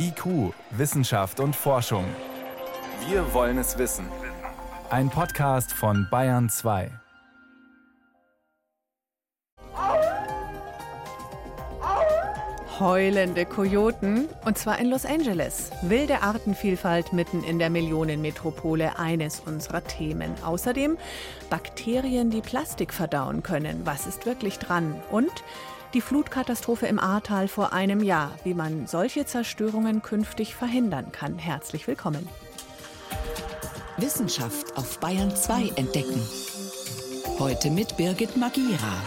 IQ, Wissenschaft und Forschung. Wir wollen es wissen. Ein Podcast von Bayern 2. Heulende Kojoten, und zwar in Los Angeles. Wilde Artenvielfalt mitten in der Millionenmetropole, eines unserer Themen. Außerdem Bakterien, die Plastik verdauen können. Was ist wirklich dran? Und die Flutkatastrophe im Ahrtal vor einem Jahr, wie man solche Zerstörungen künftig verhindern kann. Herzlich willkommen. Wissenschaft auf Bayern 2 entdecken. Heute mit Birgit Magira.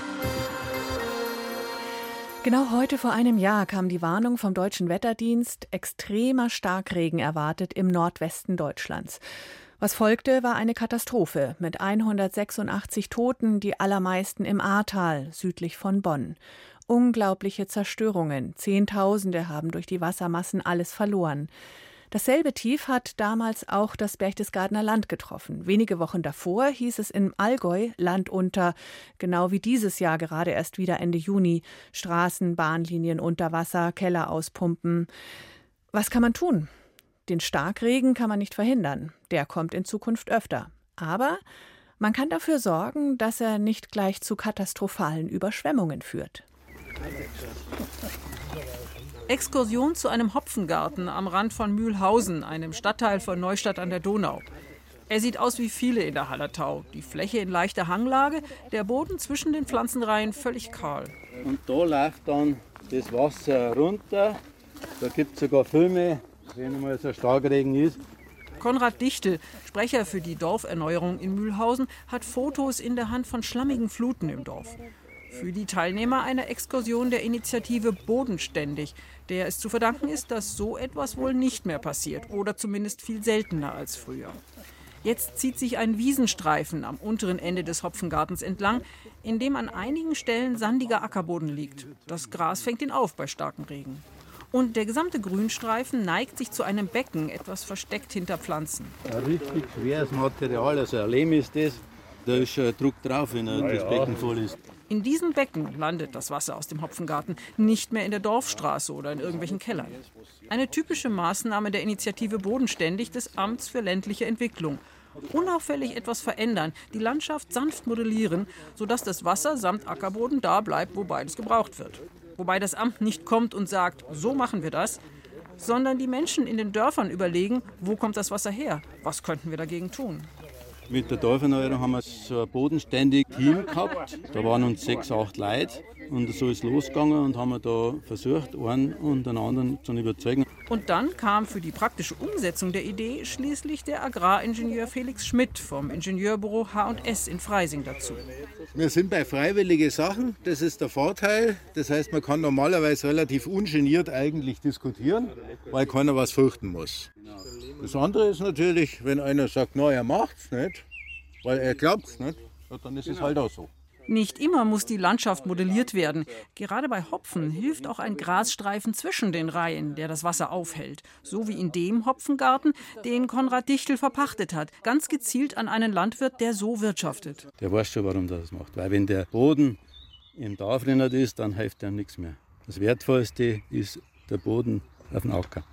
Genau heute vor einem Jahr kam die Warnung vom Deutschen Wetterdienst, extremer Starkregen erwartet im Nordwesten Deutschlands. Was folgte, war eine Katastrophe mit 186 Toten, die allermeisten im Ahrtal, südlich von Bonn. Unglaubliche Zerstörungen, Zehntausende haben durch die Wassermassen alles verloren. Dasselbe Tief hat damals auch das Berchtesgadener Land getroffen. Wenige Wochen davor hieß es im Allgäu Land unter, genau wie dieses Jahr gerade erst wieder Ende Juni. Straßen, Bahnlinien unter Wasser, Keller auspumpen. Was kann man tun? Den Starkregen kann man nicht verhindern. Der kommt in Zukunft öfter. Aber man kann dafür sorgen, dass er nicht gleich zu katastrophalen Überschwemmungen führt. Exkursion zu einem Hopfengarten am Rand von Mühlhausen, einem Stadtteil von Neustadt an der Donau. Er sieht aus wie viele in der Hallertau. Die Fläche in leichter Hanglage, der Boden zwischen den Pflanzenreihen völlig kahl. Und da läuft dann das Wasser runter. Da gibt es sogar Filme, wenn mal so ein Starkregen ist. Konrad Dichtel, Sprecher für die Dorferneuerung in Mühlhausen, hat Fotos in der Hand von schlammigen Fluten im Dorf. Für die Teilnehmer einer Exkursion der Initiative Bodenständig, der es zu verdanken ist, dass so etwas wohl nicht mehr passiert oder zumindest viel seltener als früher. Jetzt zieht sich ein Wiesenstreifen am unteren Ende des Hopfengartens entlang, in dem an einigen Stellen sandiger Ackerboden liegt. Das Gras fängt ihn auf bei starkem Regen. Und der gesamte Grünstreifen neigt sich zu einem Becken, etwas versteckt hinter Pflanzen. Ein richtig schweres Material, also ein Lehm ist das. Da ist schon Druck drauf, wenn das Becken voll ist. In diesem Becken landet das Wasser aus dem Hopfengarten, nicht mehr in der Dorfstraße oder in irgendwelchen Kellern. Eine typische Maßnahme der Initiative Bodenständig des Amts für ländliche Entwicklung. Unauffällig etwas verändern, die Landschaft sanft modellieren, sodass das Wasser samt Ackerboden da bleibt, wo beides gebraucht wird. Wobei das Amt nicht kommt und sagt, so machen wir das, sondern die Menschen in den Dörfern überlegen, wo kommt das Wasser her, was könnten wir dagegen tun. Mit der Dorferneuerung haben wir so ein bodenständiges Team gehabt. Da waren uns sechs, acht Leute. Und so ist losgegangen und haben wir da versucht, einen und den anderen zu überzeugen. Und dann kam für die praktische Umsetzung der Idee schließlich der Agraringenieur Felix Schmidt vom Ingenieurbüro H&S in Freising dazu. Wir sind bei freiwilligen Sachen, das ist der Vorteil. Das heißt, man kann normalerweise relativ ungeniert eigentlich diskutieren, weil keiner was fürchten muss. Das andere ist natürlich, wenn einer sagt, na, er macht's nicht, weil er glaubt's nicht, dann ist es halt auch so. Nicht immer muss die Landschaft modelliert werden. Gerade bei Hopfen hilft auch ein Grasstreifen zwischen den Reihen, der das Wasser aufhält. So wie in dem Hopfengarten, den Konrad Dichtel verpachtet hat. Ganz gezielt an einen Landwirt, der so wirtschaftet. Der weiß schon, warum er das macht. Weil wenn der Boden im Dorf ist, dann hilft er nichts mehr. Das Wertvollste ist der Boden auf dem Acker.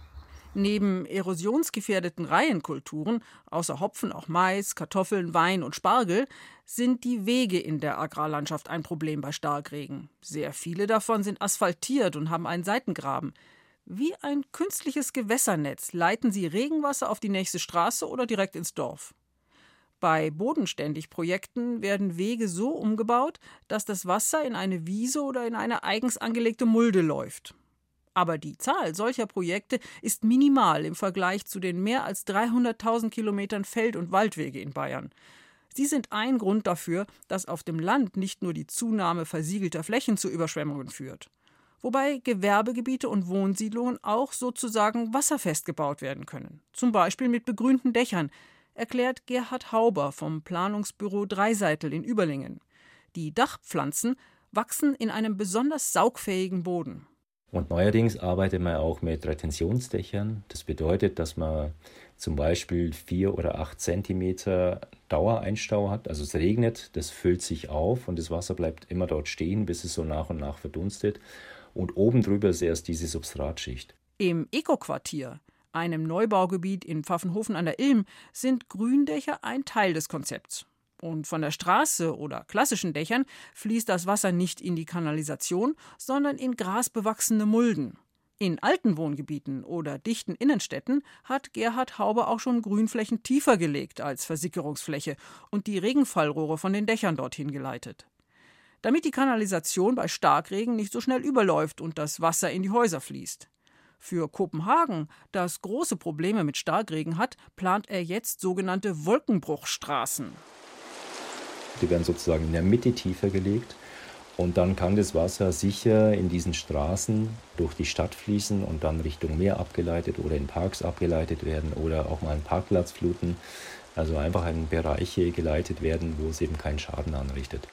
Neben erosionsgefährdeten Reihenkulturen, außer Hopfen auch Mais, Kartoffeln, Wein und Spargel, sind die Wege in der Agrarlandschaft ein Problem bei Starkregen. Sehr viele davon sind asphaltiert und haben einen Seitengraben. Wie ein künstliches Gewässernetz leiten sie Regenwasser auf die nächste Straße oder direkt ins Dorf. Bei Bodenständig-Projekten werden Wege so umgebaut, dass das Wasser in eine Wiese oder in eine eigens angelegte Mulde läuft. Aber die Zahl solcher Projekte ist minimal im Vergleich zu den mehr als 300.000 Kilometern Feld- und Waldwege in Bayern. Sie sind ein Grund dafür, dass auf dem Land nicht nur die Zunahme versiegelter Flächen zu Überschwemmungen führt. Wobei Gewerbegebiete und Wohnsiedlungen auch sozusagen wasserfest gebaut werden können. Zum Beispiel mit begrünten Dächern, erklärt Gerhard Hauber vom Planungsbüro Dreiseitel in Überlingen. Die Dachpflanzen wachsen in einem besonders saugfähigen Boden. Und neuerdings arbeitet man auch mit Retentionsdächern. Das bedeutet, dass man zum Beispiel vier oder acht Zentimeter Dauereinstau hat. Also es regnet, das füllt sich auf und das Wasser bleibt immer dort stehen, bis es so nach und nach verdunstet. Und oben drüber ist erst diese Substratschicht. Im Eco-Quartier, einem Neubaugebiet in Pfaffenhofen an der Ilm, sind Gründächer ein Teil des Konzepts. Und von der Straße oder klassischen Dächern fließt das Wasser nicht in die Kanalisation, sondern in grasbewachsene Mulden. In alten Wohngebieten oder dichten Innenstädten hat Gerhard Haube auch schon Grünflächen tiefer gelegt als Versickerungsfläche und die Regenfallrohre von den Dächern dorthin geleitet. Damit die Kanalisation bei Starkregen nicht so schnell überläuft und das Wasser in die Häuser fließt. Für Kopenhagen, das große Probleme mit Starkregen hat, plant er jetzt sogenannte Wolkenbruchstraßen. Die werden sozusagen in der Mitte tiefer gelegt und dann kann das Wasser sicher in diesen Straßen durch die Stadt fließen und dann Richtung Meer abgeleitet oder in Parks abgeleitet werden oder auch mal einen Parkplatz fluten. Also einfach in Bereiche geleitet werden, wo es eben keinen Schaden anrichtet.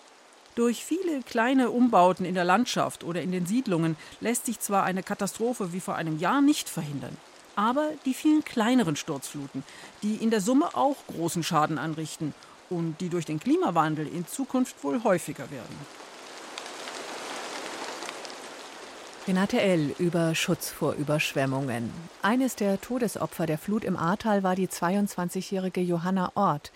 Durch viele kleine Umbauten in der Landschaft oder in den Siedlungen lässt sich zwar eine Katastrophe wie vor einem Jahr nicht verhindern, aber die vielen kleineren Sturzfluten, die in der Summe auch großen Schaden anrichten und die durch den Klimawandel in Zukunft wohl häufiger werden. Renate L. über Schutz vor Überschwemmungen. Eines der Todesopfer der Flut im Ahrtal war die 22-jährige Johanna Ort.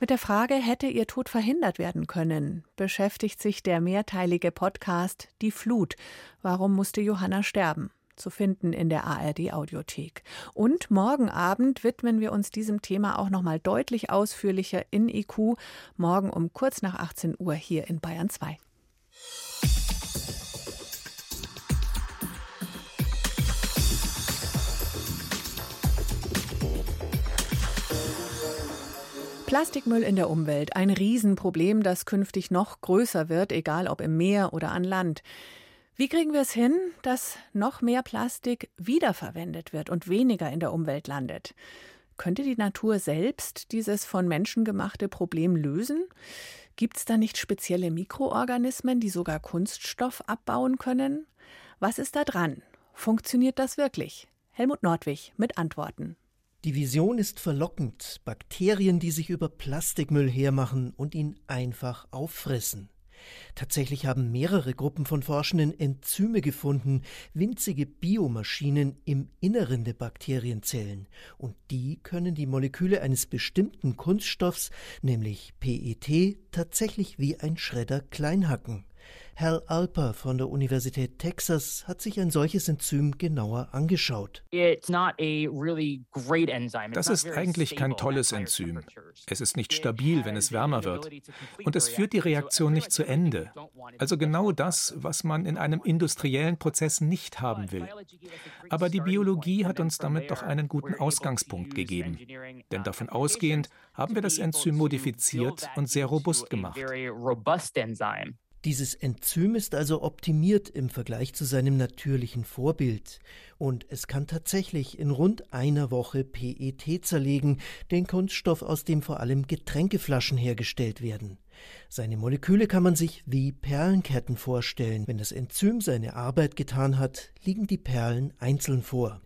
Mit der Frage, hätte ihr Tod verhindert werden können, beschäftigt sich der mehrteilige Podcast Die Flut. Warum musste Johanna sterben? Zu finden in der ARD Audiothek. Und morgen Abend widmen wir uns diesem Thema auch nochmal deutlich ausführlicher in IQ. Morgen um kurz nach 18 Uhr hier in Bayern 2. Plastikmüll in der Umwelt, ein Riesenproblem, das künftig noch größer wird, egal ob im Meer oder an Land. Wie kriegen wir es hin, dass noch mehr Plastik wiederverwendet wird und weniger in der Umwelt landet? Könnte die Natur selbst dieses von Menschen gemachte Problem lösen? Gibt es da nicht spezielle Mikroorganismen, die sogar Kunststoff abbauen können? Was ist da dran? Funktioniert das wirklich? Helmut Nordwig mit Antworten. Die Vision ist verlockend. Bakterien, die sich über Plastikmüll hermachen und ihn einfach auffressen. Tatsächlich haben mehrere Gruppen von Forschenden Enzyme gefunden, winzige Biomaschinen im Inneren der Bakterienzellen. Und die können die Moleküle eines bestimmten Kunststoffs, nämlich PET, tatsächlich wie ein Schredder kleinhacken. Hal Alper von der Universität Texas hat sich ein solches Enzym genauer angeschaut. Das ist eigentlich kein tolles Enzym. Es ist nicht stabil, wenn es wärmer wird. Und es führt die Reaktion nicht zu Ende. Also genau das, was man in einem industriellen Prozess nicht haben will. Aber die Biologie hat uns damit doch einen guten Ausgangspunkt gegeben. Denn davon ausgehend haben wir das Enzym modifiziert und sehr robust gemacht. Dieses Enzym ist also optimiert im Vergleich zu seinem natürlichen Vorbild. Und es kann tatsächlich in rund einer Woche PET zerlegen, den Kunststoff, aus dem vor allem Getränkeflaschen hergestellt werden. Seine Moleküle kann man sich wie Perlenketten vorstellen. Wenn das Enzym seine Arbeit getan hat, liegen die Perlen einzeln vor.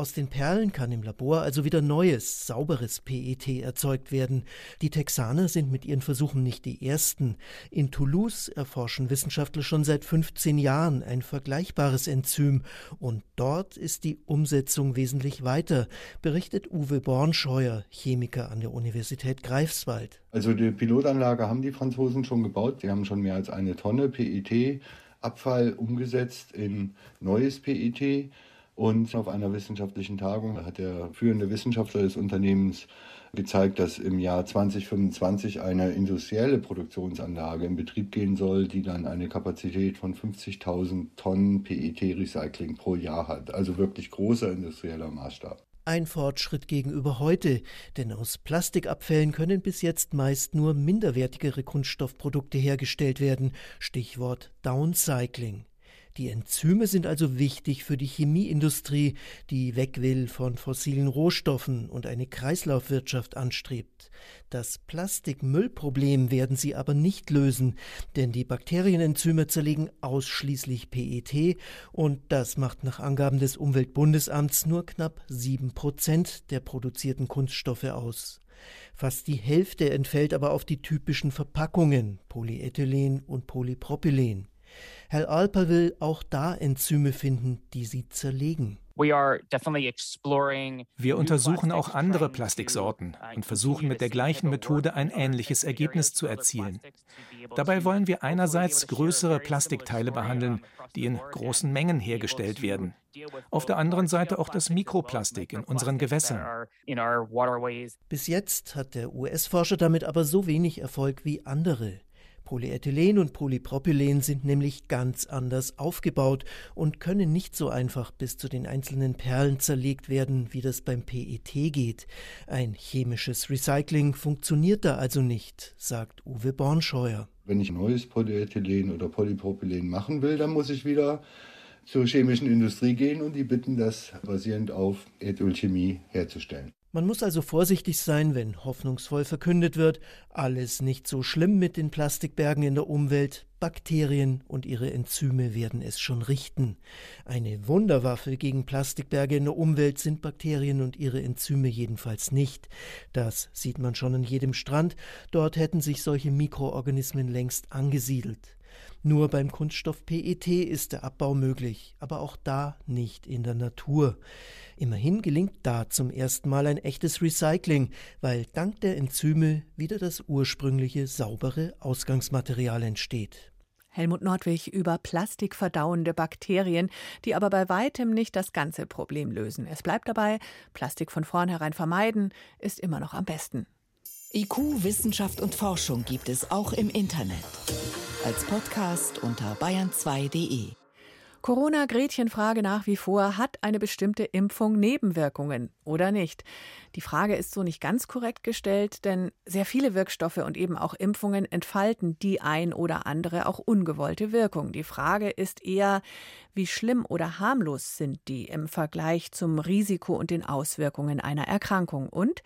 Aus den Perlen kann im Labor also wieder neues, sauberes PET erzeugt werden. Die Texaner sind mit ihren Versuchen nicht die ersten. In Toulouse erforschen Wissenschaftler schon seit 15 Jahren ein vergleichbares Enzym und dort ist die Umsetzung wesentlich weiter, berichtet Uwe Bornscheuer, Chemiker an der Universität Greifswald. Also die Pilotanlage haben die Franzosen schon gebaut. Sie haben schon mehr als eine Tonne PET Abfall umgesetzt in neues PET. Und auf einer wissenschaftlichen Tagung hat der führende Wissenschaftler des Unternehmens gezeigt, dass im Jahr 2025 eine industrielle Produktionsanlage in Betrieb gehen soll, die dann eine Kapazität von 50.000 Tonnen PET-Recycling pro Jahr hat. Also wirklich großer industrieller Maßstab. Ein Fortschritt gegenüber heute, denn aus Plastikabfällen können bis jetzt meist nur minderwertigere Kunststoffprodukte hergestellt werden. Stichwort Downcycling. Die Enzyme sind also wichtig für die Chemieindustrie, die weg will von fossilen Rohstoffen und eine Kreislaufwirtschaft anstrebt. Das Plastikmüllproblem werden sie aber nicht lösen, denn die Bakterienenzyme zerlegen ausschließlich PET und das macht nach Angaben des Umweltbundesamts nur knapp sieben Prozent der produzierten Kunststoffe aus. Fast die Hälfte entfällt aber auf die typischen Verpackungen Polyethylen und Polypropylen. Herr Alper will auch da Enzyme finden, die sie zerlegen. Wir untersuchen auch andere Plastiksorten und versuchen mit der gleichen Methode ein ähnliches Ergebnis zu erzielen. Dabei wollen wir einerseits größere Plastikteile behandeln, die in großen Mengen hergestellt werden. Auf der anderen Seite auch das Mikroplastik in unseren Gewässern. Bis jetzt hat der US-Forscher damit aber so wenig Erfolg wie andere. Polyethylen und Polypropylen sind nämlich ganz anders aufgebaut und können nicht so einfach bis zu den einzelnen Perlen zerlegt werden, wie das beim PET geht. Ein chemisches Recycling funktioniert da also nicht, sagt Uwe Bornscheuer. Wenn ich neues Polyethylen oder Polypropylen machen will, dann muss ich wieder zur chemischen Industrie gehen und die bitten, das basierend auf Ethylchemie herzustellen. Man muss also vorsichtig sein, wenn hoffnungsvoll verkündet wird, alles nicht so schlimm mit den Plastikbergen in der Umwelt, Bakterien und ihre Enzyme werden es schon richten. Eine Wunderwaffe gegen Plastikberge in der Umwelt sind Bakterien und ihre Enzyme jedenfalls nicht. Das sieht man schon an jedem Strand, dort hätten sich solche Mikroorganismen längst angesiedelt. Nur beim Kunststoff PET ist der Abbau möglich, aber auch da nicht in der Natur. Immerhin gelingt da zum ersten Mal ein echtes Recycling, weil dank der Enzyme wieder das ursprüngliche saubere Ausgangsmaterial entsteht. Helmut Nordwig über plastikverdauende Bakterien, die aber bei weitem nicht das ganze Problem lösen. Es bleibt dabei, Plastik von vornherein vermeiden ist immer noch am besten. IQ, Wissenschaft und Forschung gibt es auch im Internet als Podcast unter bayern2.de. Corona-Gretchenfrage nach wie vor, hat eine bestimmte Impfung Nebenwirkungen oder nicht? Die Frage ist so nicht ganz korrekt gestellt, denn sehr viele Wirkstoffe und eben auch Impfungen entfalten die ein oder andere auch ungewollte Wirkung. Die Frage ist eher, wie schlimm oder harmlos sind die im Vergleich zum Risiko und den Auswirkungen einer Erkrankung und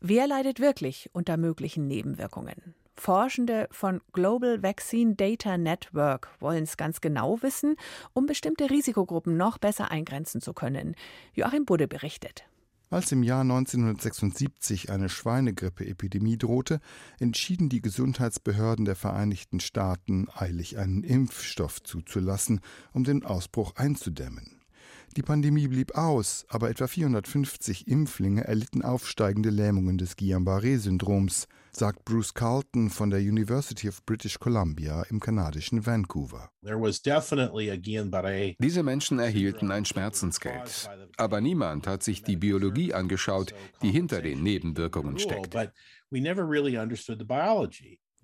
wer leidet wirklich unter möglichen Nebenwirkungen? Forschende von Global Vaccine Data Network wollen es ganz genau wissen, um bestimmte Risikogruppen noch besser eingrenzen zu können. Joachim Budde berichtet. Als im Jahr 1976 eine Schweinegrippe-Epidemie drohte, entschieden die Gesundheitsbehörden der Vereinigten Staaten eilig einen Impfstoff zuzulassen, um den Ausbruch einzudämmen. Die Pandemie blieb aus, aber etwa 450 Impflinge erlitten aufsteigende Lähmungen des Guillain-Barré-Syndroms, sagt Bruce Carlton von der University of British Columbia im kanadischen Vancouver. Diese Menschen erhielten ein Schmerzensgeld, aber niemand hat sich die Biologie angeschaut, die hinter den Nebenwirkungen steckt.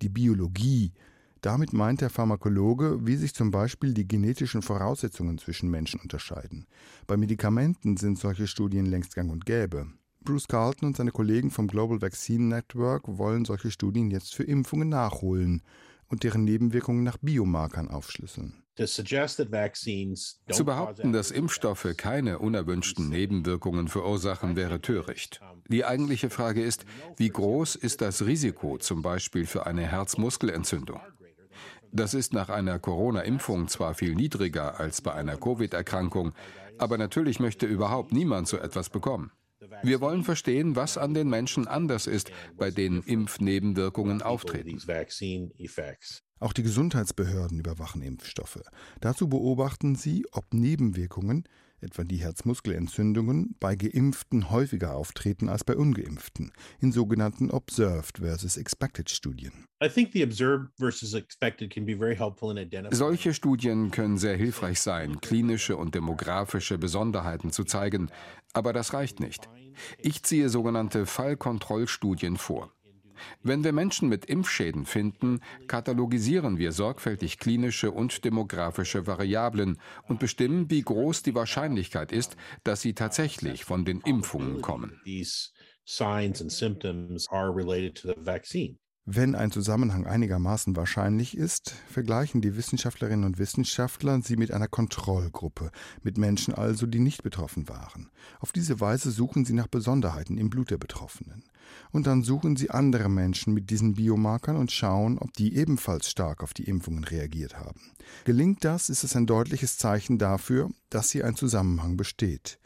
Die Biologie, damit meint der Pharmakologe, wie sich zum Beispiel die genetischen Voraussetzungen zwischen Menschen unterscheiden. Bei Medikamenten sind solche Studien längst gang und gäbe. Bruce Carlton und seine Kollegen vom Global Vaccine Network wollen solche Studien jetzt für Impfungen nachholen und deren Nebenwirkungen nach Biomarkern aufschlüsseln. Zu behaupten, dass Impfstoffe keine unerwünschten Nebenwirkungen verursachen, wäre töricht. Die eigentliche Frage ist, wie groß ist das Risiko zum Beispiel für eine Herzmuskelentzündung? Das ist nach einer Corona-Impfung zwar viel niedriger als bei einer Covid-Erkrankung, aber natürlich möchte überhaupt niemand so etwas bekommen. Wir wollen verstehen, was an den Menschen anders ist, bei denen Impfnebenwirkungen auftreten. Auch die Gesundheitsbehörden überwachen Impfstoffe. Dazu beobachten sie, ob Nebenwirkungen etwa die Herzmuskelentzündungen, bei Geimpften häufiger auftreten als bei Ungeimpften, in sogenannten Observed versus Expected Studien. Solche Studien können sehr hilfreich sein, klinische und demografische Besonderheiten zu zeigen, aber das reicht nicht. Ich ziehe sogenannte Fallkontrollstudien vor. Wenn wir Menschen mit Impfschäden finden, katalogisieren wir sorgfältig klinische und demografische Variablen und bestimmen, wie groß die Wahrscheinlichkeit ist, dass sie tatsächlich von den Impfungen kommen. Wenn ein Zusammenhang einigermaßen wahrscheinlich ist, vergleichen die Wissenschaftlerinnen und Wissenschaftler sie mit einer Kontrollgruppe, mit Menschen also, die nicht betroffen waren. Auf diese Weise suchen sie nach Besonderheiten im Blut der Betroffenen. Und dann suchen sie andere Menschen mit diesen Biomarkern und schauen, ob die ebenfalls stark auf die Impfungen reagiert haben. Gelingt das, ist es ein deutliches Zeichen dafür, dass hier ein Zusammenhang besteht.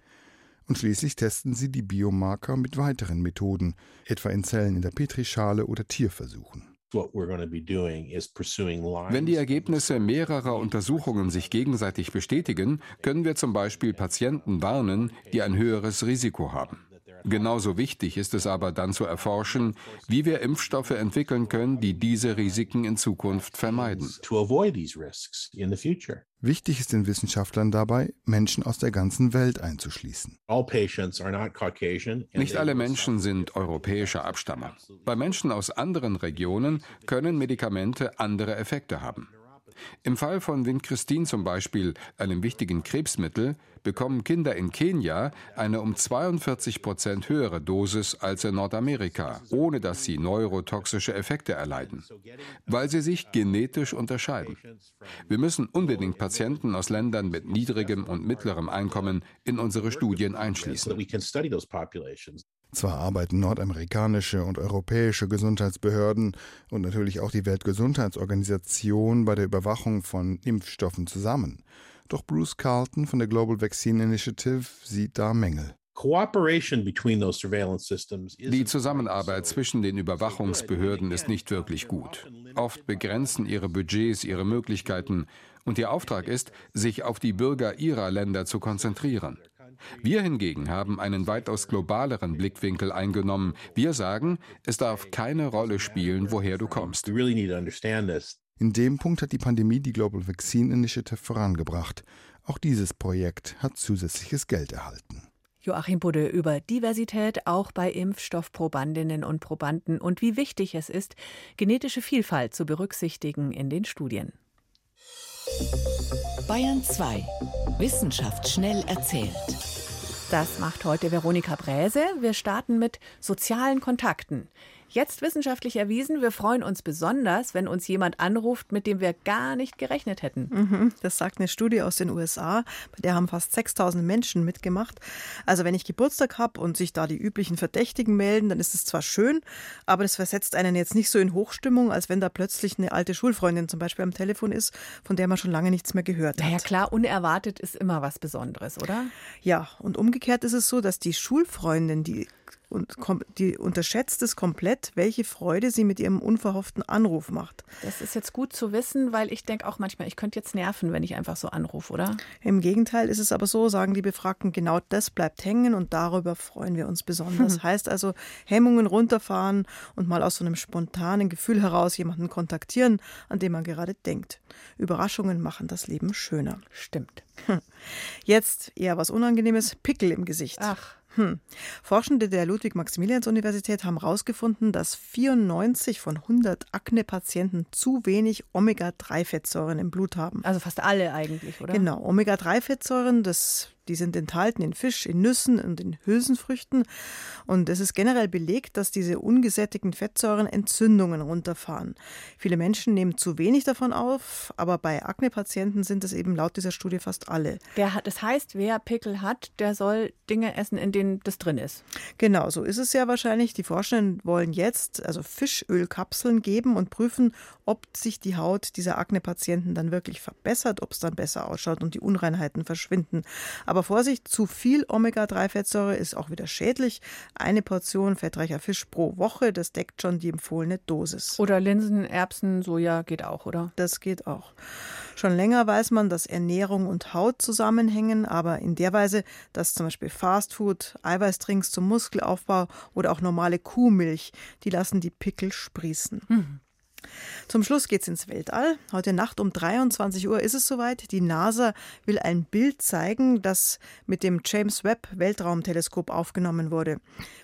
Und schließlich testen sie die Biomarker mit weiteren Methoden, etwa in Zellen in der Petrischale oder Tierversuchen. Wenn die Ergebnisse mehrerer Untersuchungen sich gegenseitig bestätigen, können wir zum Beispiel Patienten warnen, die ein höheres Risiko haben. Genauso wichtig ist es aber dann zu erforschen, wie wir Impfstoffe entwickeln können, die diese Risiken in Zukunft vermeiden. Wichtig ist den Wissenschaftlern dabei, Menschen aus der ganzen Welt einzuschließen. Nicht alle Menschen sind europäischer Abstammung. Bei Menschen aus anderen Regionen können Medikamente andere Effekte haben. Im Fall von Vincristin zum Beispiel, einem wichtigen Krebsmittel, bekommen Kinder in Kenia eine um 42 Prozent höhere Dosis als in Nordamerika, ohne dass sie neurotoxische Effekte erleiden, weil sie sich genetisch unterscheiden. Wir müssen unbedingt Patienten aus Ländern mit niedrigem und mittlerem Einkommen in unsere Studien einschließen. Zwar arbeiten nordamerikanische und europäische Gesundheitsbehörden und natürlich auch die Weltgesundheitsorganisation bei der Überwachung von Impfstoffen zusammen. Doch Bruce Carlton von der Global Vaccine Initiative sieht da Mängel. Die Zusammenarbeit zwischen den Überwachungsbehörden ist nicht wirklich gut. Oft begrenzen ihre Budgets ihre Möglichkeiten und ihr Auftrag ist, sich auf die Bürger ihrer Länder zu konzentrieren. Wir hingegen haben einen weitaus globaleren Blickwinkel eingenommen. Wir sagen, es darf keine Rolle spielen, woher du kommst. In dem Punkt hat die Pandemie die Global Vaccine Initiative vorangebracht. Auch dieses Projekt hat zusätzliches Geld erhalten. Joachim Budde über Diversität auch bei Impfstoffprobandinnen und Probanden und wie wichtig es ist, genetische Vielfalt zu berücksichtigen in den Studien. Bayern 2. Wissenschaft schnell erzählt. Das macht heute Veronika Bräse. Wir starten mit sozialen Kontakten. Jetzt wissenschaftlich erwiesen, wir freuen uns besonders, wenn uns jemand anruft, mit dem wir gar nicht gerechnet hätten. Mhm, das sagt eine Studie aus den USA, bei der haben fast 6000 Menschen mitgemacht. Also wenn ich Geburtstag habe und sich da die üblichen Verdächtigen melden, dann ist es zwar schön, aber das versetzt einen jetzt nicht so in Hochstimmung, als wenn da plötzlich eine alte Schulfreundin zum Beispiel am Telefon ist, von der man schon lange nichts mehr gehört hat. Naja klar, unerwartet ist immer was Besonderes, oder? Ja, und umgekehrt ist es so, dass die Schulfreundin, die und die unterschätzt es komplett, welche Freude sie mit ihrem unverhofften Anruf macht. Das ist jetzt gut zu wissen, weil ich denke auch manchmal, ich könnte jetzt nerven, wenn ich einfach so anrufe, oder? Im Gegenteil ist es aber so, sagen die Befragten, genau das bleibt hängen und darüber freuen wir uns besonders. Hm. Heißt also, Hemmungen runterfahren und mal aus so einem spontanen Gefühl heraus jemanden kontaktieren, an den man gerade denkt. Überraschungen machen das Leben schöner. Stimmt. Jetzt eher was Unangenehmes, Pickel im Gesicht. Ach. Hm. Forschende der Ludwig-Maximilians-Universität haben herausgefunden, dass 94 von 100 Akne-Patienten zu wenig Omega-3-Fettsäuren im Blut haben. Also fast alle eigentlich, oder? Genau. Omega-3-Fettsäuren, das die sind enthalten in Fisch, in Nüssen und in Hülsenfrüchten. Und es ist generell belegt, dass diese ungesättigten Fettsäuren Entzündungen runterfahren. Viele Menschen nehmen zu wenig davon auf, aber bei Akne-Patienten sind es eben laut dieser Studie fast alle. Der hat, das heißt, wer Pickel hat, der soll Dinge essen, in denen das drin ist. Genau, so ist es ja wahrscheinlich. Die Forschenden wollen jetzt also Fischölkapseln geben und prüfen, ob sich die Haut dieser Akne-Patienten dann wirklich verbessert, ob es dann besser ausschaut und die Unreinheiten verschwinden. Aber aber Vorsicht, zu viel Omega-3-Fettsäure ist auch wieder schädlich. Eine Portion fettreicher Fisch pro Woche, das deckt schon die empfohlene Dosis. Oder Linsen, Erbsen, Soja geht auch, oder? Das geht auch. Schon länger weiß man, dass Ernährung und Haut zusammenhängen, aber in der Weise, dass zum Beispiel Fastfood, Eiweißdrinks zum Muskelaufbau oder auch normale Kuhmilch, die lassen die Pickel sprießen. Mhm. Zum Schluss geht's ins Weltall. Heute Nacht um 23 Uhr ist es soweit. Die NASA will ein Bild zeigen, das mit dem James Webb Weltraumteleskop aufgenommen wurde.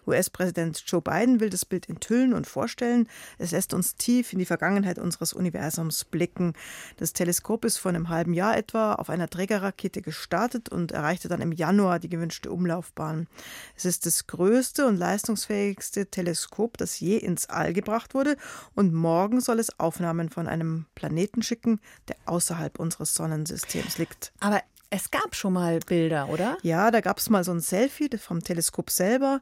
US-Präsident Joe Biden will das Bild enthüllen und vorstellen. Es lässt uns tief in die Vergangenheit unseres Universums blicken. Das Teleskop ist vor einem halben Jahr etwa auf einer Trägerrakete gestartet und erreichte dann im Januar die gewünschte Umlaufbahn. Es ist das größte und leistungsfähigste Teleskop, das je ins All gebracht wurde und morgen soll es Aufnahmen von einem Planeten schicken, der außerhalb unseres Sonnensystems liegt. Aber es gab schon mal Bilder, oder? Ja, da gab es mal so ein Selfie vom Teleskop selber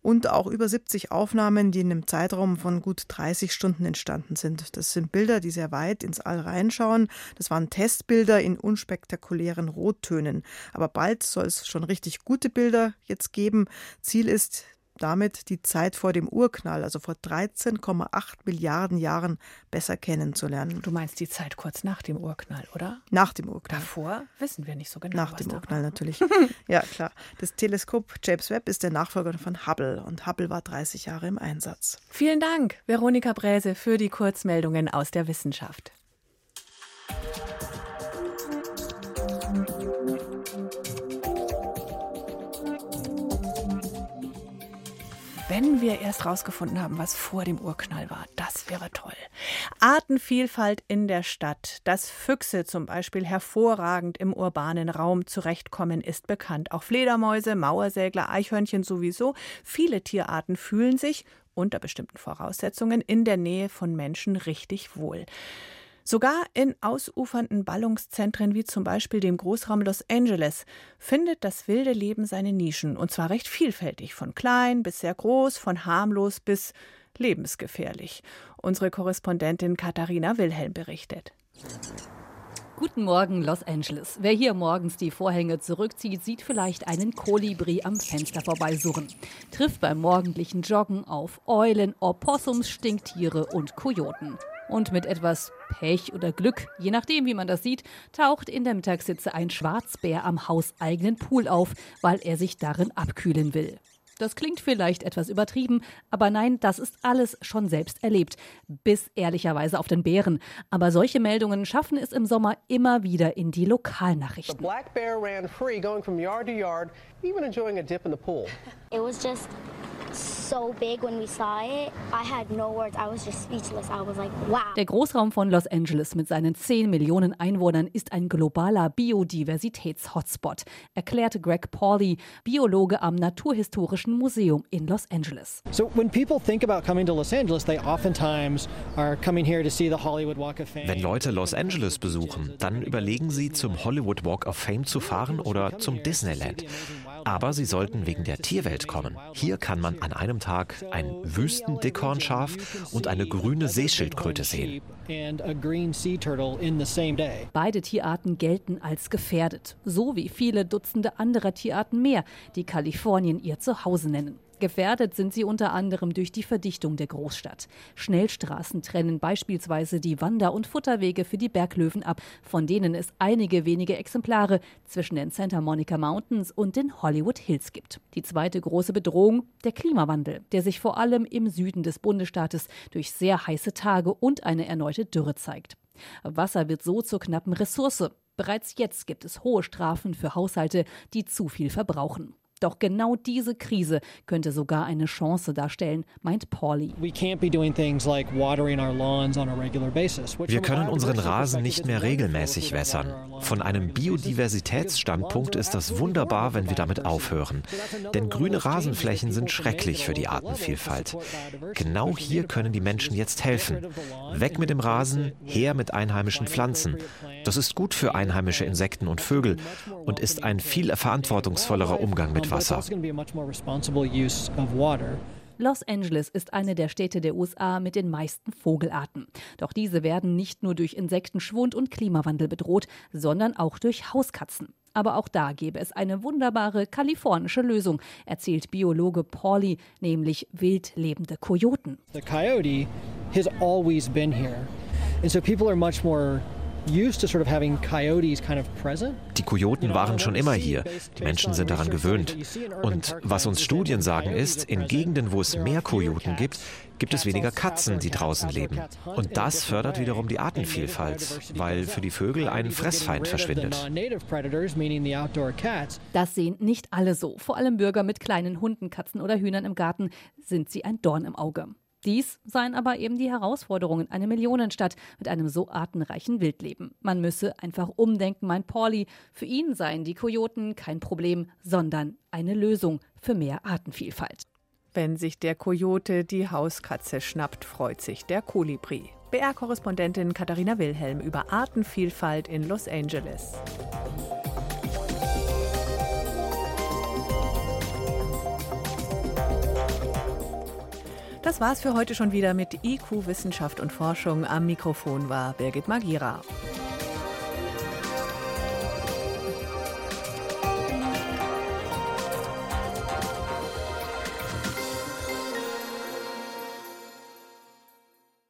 und auch über 70 Aufnahmen, die in einem Zeitraum von gut 30 Stunden entstanden sind. Das sind Bilder, die sehr weit ins All reinschauen. Das waren Testbilder in unspektakulären Rottönen. Aber bald soll es schon richtig gute Bilder jetzt geben. Ziel ist, damit die Zeit vor dem Urknall, also vor 13,8 Milliarden Jahren, besser kennenzulernen. Du meinst die Zeit kurz nach dem Urknall, oder? Nach dem Urknall. Davor wissen wir nicht so genau. Nach dem Urknall natürlich. ja, klar. Das Teleskop James Webb ist der Nachfolger von Hubble und Hubble war 30 Jahre im Einsatz. Vielen Dank, Veronika Bräse, für die Kurzmeldungen aus der Wissenschaft. Wenn wir erst rausgefunden haben, was vor dem Urknall war. Das wäre toll. Artenvielfalt in der Stadt. Dass Füchse zum Beispiel hervorragend im urbanen Raum zurechtkommen, ist bekannt. Auch Fledermäuse, Mauersägler, Eichhörnchen sowieso. Viele Tierarten fühlen sich unter bestimmten Voraussetzungen in der Nähe von Menschen richtig wohl. Sogar in ausufernden Ballungszentren wie zum Beispiel dem Großraum Los Angeles findet das wilde Leben seine Nischen und zwar recht vielfältig, von klein bis sehr groß, von harmlos bis lebensgefährlich. Unsere Korrespondentin Katharina Wilhelm berichtet. Guten Morgen, Los Angeles. Wer hier morgens die Vorhänge zurückzieht, sieht vielleicht einen Kolibri am Fenster vorbeisurren. Trifft beim morgendlichen Joggen auf Eulen, Opossums, Stinktiere und Kojoten. Und mit etwas Pech oder Glück, je nachdem, wie man das sieht, taucht in der Mittagssitze ein Schwarzbär am hauseigenen Pool auf, weil er sich darin abkühlen will. Das klingt vielleicht etwas übertrieben, aber nein, das ist alles schon selbst erlebt. Bis ehrlicherweise auf den Bären. Aber solche Meldungen schaffen es im Sommer immer wieder in die Lokalnachrichten. The black bear ran free, going from yard to yard, even enjoying a dip in the pool. It was just so big when we saw it. I had no words. I was just speechless. I was like, wow. Der Großraum von Los Angeles mit seinen 10 Millionen Einwohnern ist ein globaler Biodiversitäts-Hotspot, erklärte Greg Pauley, Biologe am Naturhistorischen Museum in Los Angeles. So when people think about coming to Los Angeles, they oftentimes are coming here to see the Hollywood Walk of Fame. Wenn Leute Los Angeles besuchen, dann überlegen sie zum Hollywood Walk of Fame zu fahren oder zum Disneyland. Aber sie sollten wegen der Tierwelt kommen. Hier kann man an einem Tag ein Wüstendickhornschaf und eine grüne Seeschildkröte sehen. Beide Tierarten gelten als gefährdet, so wie viele Dutzende anderer Tierarten mehr, die Kalifornien ihr Zuhause nennen. Gefährdet sind sie unter anderem durch die Verdichtung der Großstadt. Schnellstraßen trennen beispielsweise die Wander- und Futterwege für die Berglöwen ab, von denen es einige wenige Exemplare zwischen den Santa Monica Mountains und den Hollywood Hills gibt. Die zweite große Bedrohung, der Klimawandel, der sich vor allem im Süden des Bundesstaates durch sehr heiße Tage und eine erneute Dürre zeigt. Wasser wird so zur knappen Ressource. Bereits jetzt gibt es hohe Strafen für Haushalte, die zu viel verbrauchen. Doch genau diese Krise könnte sogar eine Chance darstellen, meint Pauli. Wir können unseren Rasen nicht mehr regelmäßig wässern. Von einem Biodiversitätsstandpunkt ist das wunderbar, wenn wir damit aufhören. Denn grüne Rasenflächen sind schrecklich für die Artenvielfalt. Genau hier können die Menschen jetzt helfen. Weg mit dem Rasen, her mit einheimischen Pflanzen. Das ist gut für einheimische Insekten und Vögel und ist ein viel verantwortungsvollerer Umgang mit Wasser. Los Angeles ist eine der Städte der USA mit den meisten Vogelarten. Doch diese werden nicht nur durch Insektenschwund und Klimawandel bedroht, sondern auch durch Hauskatzen. Aber auch da gäbe es eine wunderbare kalifornische Lösung, erzählt Biologe Pauli, nämlich wild lebende Kojoten. The coyote has always been here. And so people are much more die Kojoten waren schon immer hier. Die Menschen sind daran gewöhnt. Und was uns Studien sagen ist, in Gegenden, wo es mehr Kojoten gibt, gibt es weniger Katzen, die draußen leben. Und das fördert wiederum die Artenvielfalt, weil für die Vögel ein Fressfeind verschwindet. Das sehen nicht alle so. Vor allem Bürger mit kleinen Hunden, Katzen oder Hühnern im Garten sind sie ein Dorn im Auge. Dies seien aber eben die Herausforderungen einer Millionenstadt mit einem so artenreichen Wildleben. Man müsse einfach umdenken, meint Pauli. Für ihn seien die Kojoten kein Problem, sondern eine Lösung für mehr Artenvielfalt. Wenn sich der Kojote die Hauskatze schnappt, freut sich der Kolibri. BR-Korrespondentin Katharina Wilhelm über Artenvielfalt in Los Angeles. Das war's für heute schon wieder mit IQ Wissenschaft und Forschung. Am Mikrofon war Birgit Magira.